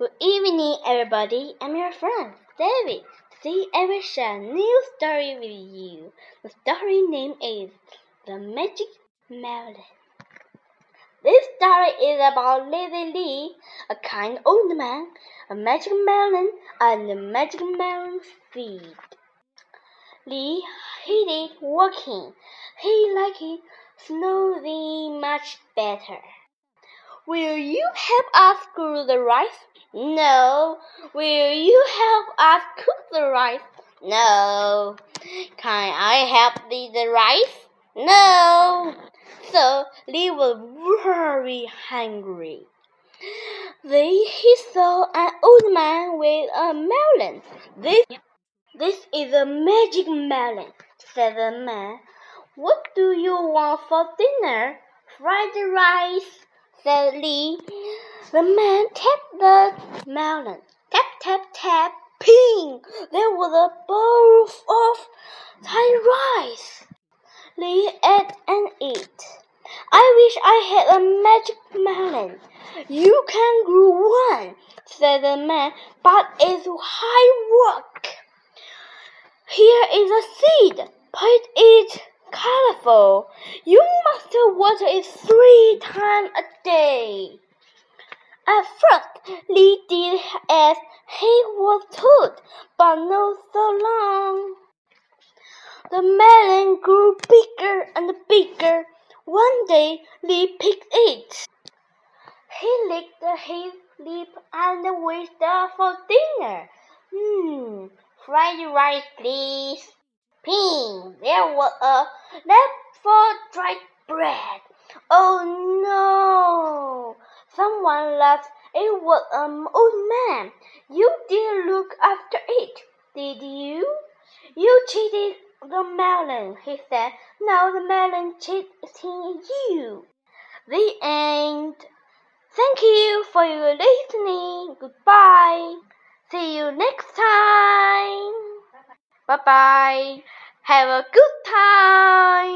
Good evening, everybody. I'm your friend, David. Today I will share a new story with you. The story name is The Magic Melon. This story is about Lazy Lee, a kind old man, a magic melon, and a magic melon seed. Lee hated walking. He liked smoothing much better. Will you help us grow the rice? No. Will you help us cook the rice? No. Can I help lead the rice? No. So they were very hungry. Then he saw an old man with a melon. This, this is a magic melon, said the man. What do you want for dinner? Fried rice said The man tapped the melon. Tap, tap, tap. Ping! There was a bowl of Thai rice. Lee ate and ate. I wish I had a magic melon. You can grow one, said the man, but it's hard work. Here is a seed. Put it colorful. You must water it three times a day. At first, Lee did as he was told, but not so long. The melon grew bigger and bigger. One day, Lee picked it. He licked his lip and wished for dinner. Hmm, fried rice, please. Ping! There was a left for dried bread. Oh no! Someone left. It was an old man. You didn't look after it, did you? You cheated the melon, he said. Now the melon cheating you. The end. Thank you for your listening. Goodbye. See you next time. Bye bye. Have a good time.